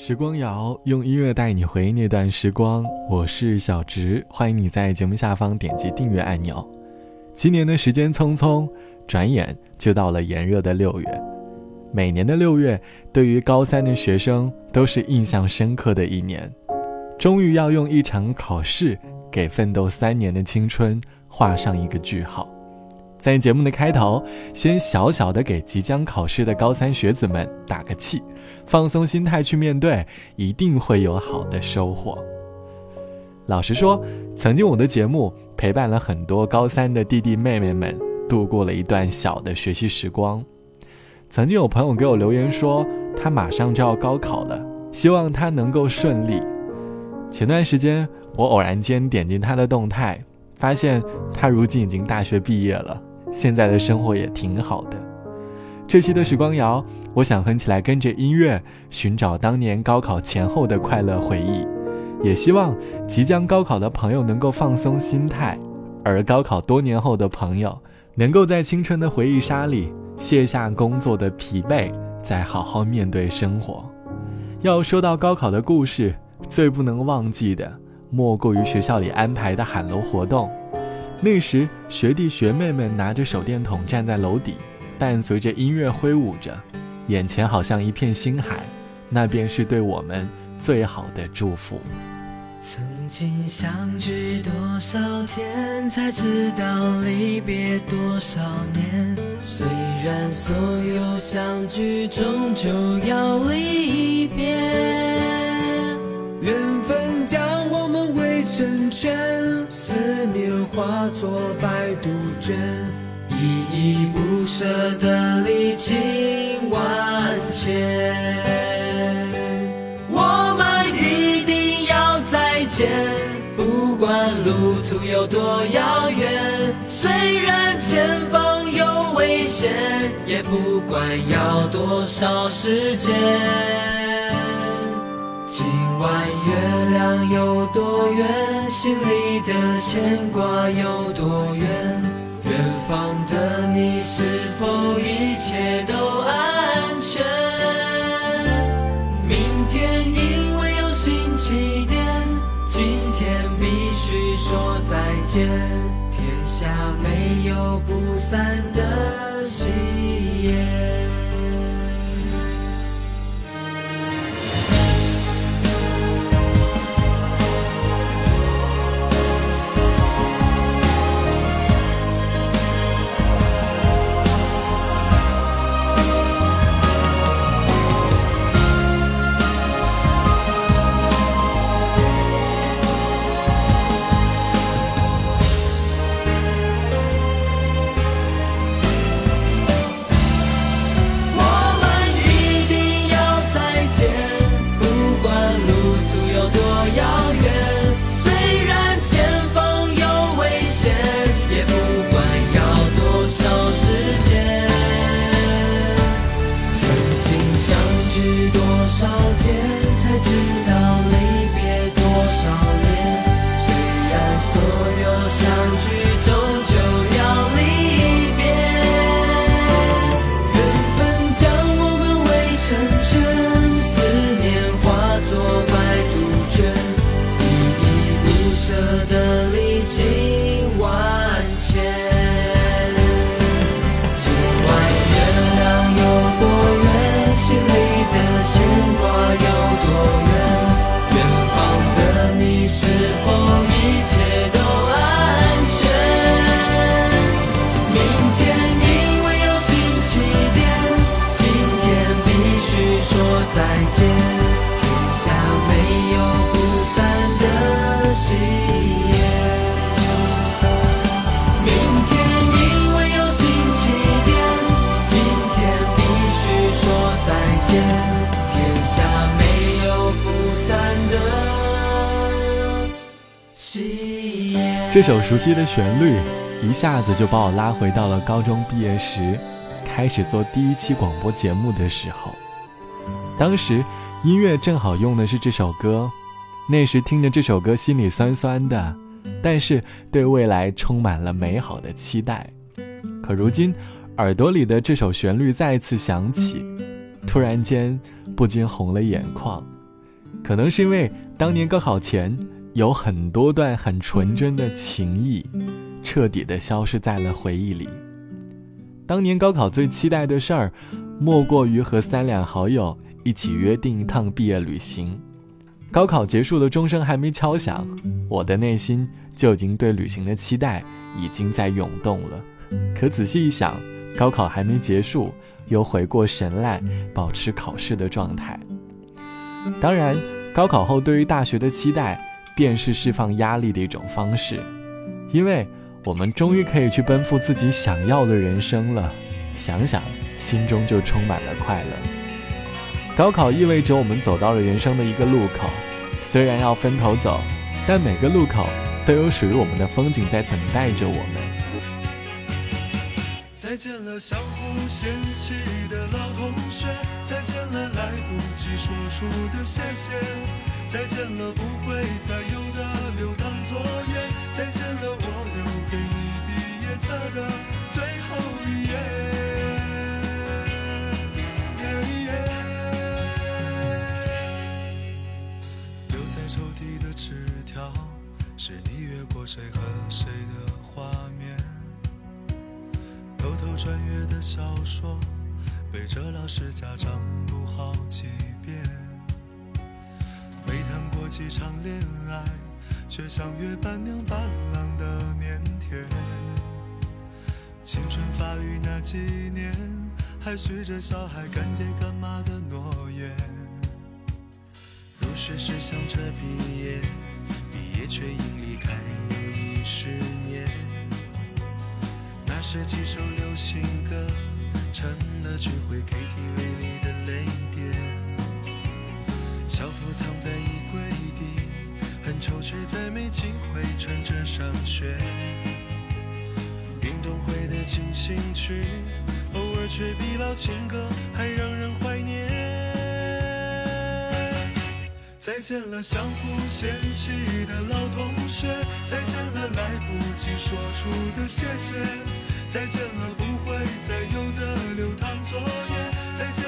时光谣用音乐带你回忆那段时光，我是小植，欢迎你在节目下方点击订阅按钮。今年的时间匆匆，转眼就到了炎热的六月。每年的六月，对于高三的学生都是印象深刻的一年，终于要用一场考试给奋斗三年的青春画上一个句号。在节目的开头，先小小的给即将考试的高三学子们打个气，放松心态去面对，一定会有好的收获。老实说，曾经我的节目陪伴了很多高三的弟弟妹妹们度过了一段小的学习时光。曾经有朋友给我留言说，他马上就要高考了，希望他能够顺利。前段时间，我偶然间点进他的动态，发现他如今已经大学毕业了。现在的生活也挺好的。这期的时光谣，我想哼起来，跟着音乐寻找当年高考前后的快乐回忆，也希望即将高考的朋友能够放松心态，而高考多年后的朋友能够在青春的回忆杀里卸下工作的疲惫，再好好面对生活。要说到高考的故事，最不能忘记的莫过于学校里安排的喊楼活动。那时，学弟学妹们拿着手电筒站在楼底，伴随着音乐挥舞着，眼前好像一片星海，那便是对我们最好的祝福。曾经相聚多少天，才知道离别多少年。虽然所有相聚终究要离别，缘分将我们围成圈。思念化作白杜鹃，依依不舍的离情万千。我们一定要再见，不管路途有多遥远。虽然前方有危险，也不管要多少时间。今晚月亮有多圆，心里的牵挂有多远？远方的你是否一切都安全？明天因为有新起点，今天必须说再见。天下没有不散的喜宴。这首熟悉的旋律，一下子就把我拉回到了高中毕业时，开始做第一期广播节目的时候。当时音乐正好用的是这首歌，那时听着这首歌，心里酸酸的，但是对未来充满了美好的期待。可如今，耳朵里的这首旋律再次响起，突然间不禁红了眼眶，可能是因为当年高考前有很多段很纯真的情谊，彻底的消失在了回忆里。当年高考最期待的事儿，莫过于和三两好友一起约定一趟毕业旅行。高考结束的钟声还没敲响，我的内心就已经对旅行的期待已经在涌动了。可仔细一想，高考还没结束，又回过神来，保持考试的状态。当然，高考后对于大学的期待，便是释放压力的一种方式，因为我们终于可以去奔赴自己想要的人生了。想想，心中就充满了快乐。高考意味着我们走到了人生的一个路口，虽然要分头走，但每个路口都有属于我们的风景在等待着我们。再见了，相互嫌弃的老同学；再见了，来不及说出的谢谢；再见了，不会再有的留堂作业；再见了，我留给你毕业册的最后一页。留在抽屉的纸条，是你越过谁和谁的画面。偷偷穿越的小说，背着老师家长读好几谈过几场恋爱，却像约伴娘伴郎的腼腆。青春发育那几年，还许着小孩干爹干妈的诺言。入学时想着毕业，毕业却因离开又已十年。那是几首流行歌，成了聚会 KTV 里的泪点。校服藏在，也没机会穿着上学。运动会的进行曲，偶尔却比老情歌还让人怀念。再见了，相互嫌弃的老同学，再见了，来不及说出的谢谢。再见了，不会再有的留堂作业。再见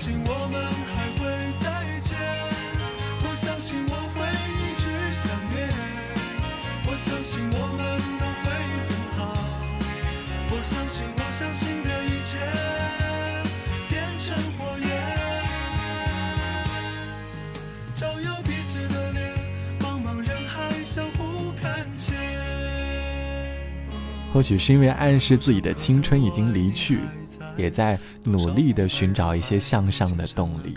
信我们还会再见，我相信我会一直想念，我相信我们都会很好，我相信我相信的一切变成火焰，照耀彼此的脸，茫茫人海相互看见。或许是因为暗示自己的青春已经离去。也在努力地寻找一些向上的动力，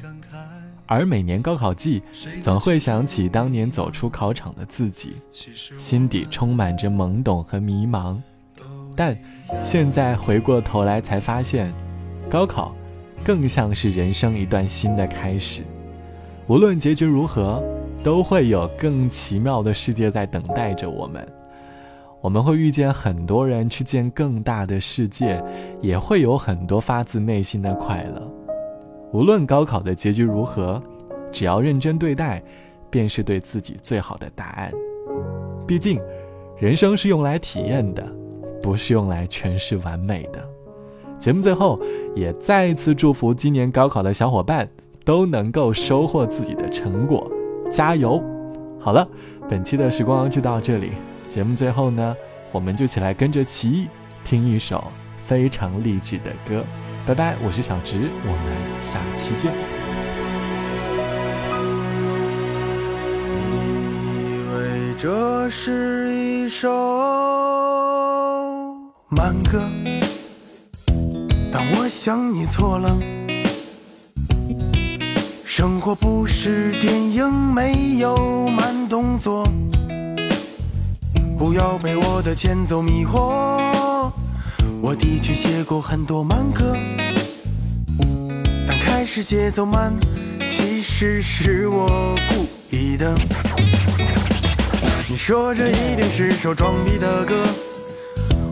而每年高考季，总会想起当年走出考场的自己，心底充满着懵懂和迷茫。但现在回过头来才发现，高考更像是人生一段新的开始。无论结局如何，都会有更奇妙的世界在等待着我们。我们会遇见很多人，去见更大的世界，也会有很多发自内心的快乐。无论高考的结局如何，只要认真对待，便是对自己最好的答案。毕竟，人生是用来体验的，不是用来诠释完美的。节目最后，也再一次祝福今年高考的小伙伴。都能够收获自己的成果，加油！好了，本期的时光就到这里。节目最后呢，我们就起来跟着奇艺听一首非常励志的歌。拜拜，我是小直，我们下期见。你以为这是一首慢歌，但我想你错了。生活不是电影，没有慢动作。不要被我的前奏迷惑。我的确写过很多慢歌，但开始节奏慢，其实是我故意的。你说这一定是首装逼的歌，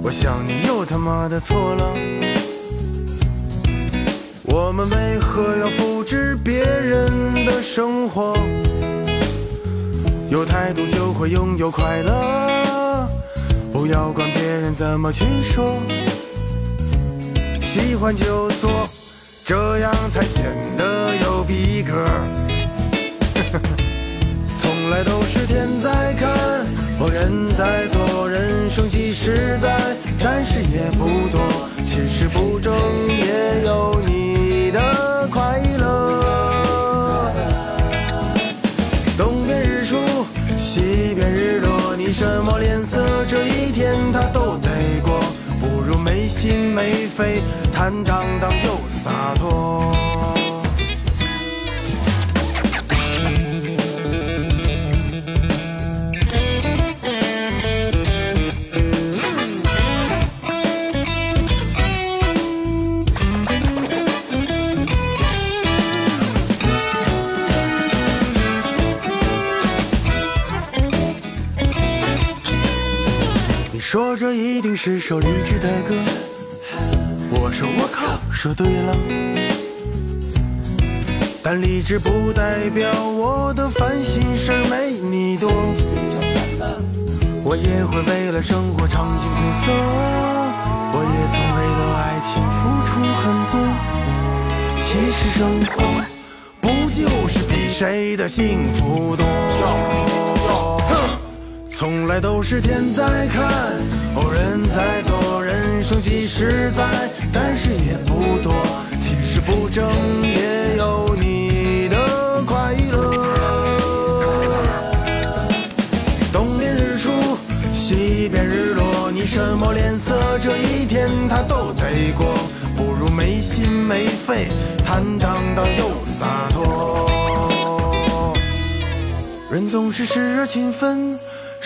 我想你又他妈的错了。我们为何要复制别人的生活？有态度就会拥有快乐，不要管别人怎么去说。喜欢就做，这样才显得有逼格。从来都是天在看，我人在做，人生几十载，但是也不多，其实不重要坦荡荡又洒脱。你说这一定是首励志的歌，说我靠，说对了。但理智不代表我的烦心事儿没你多，我也会为了生活尝尽苦涩，我也曾为了爱情付出很多。其实生活不就是比谁的幸福多？从来都是天在看，偶人在生即实在，但是也不多。其实不争也有你的快乐。东边日出，西边日落，你什么脸色？这一天他都得过，不如没心没肺，坦荡荡又洒脱。人总是时而勤奋。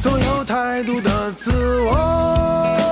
总有太多的自我。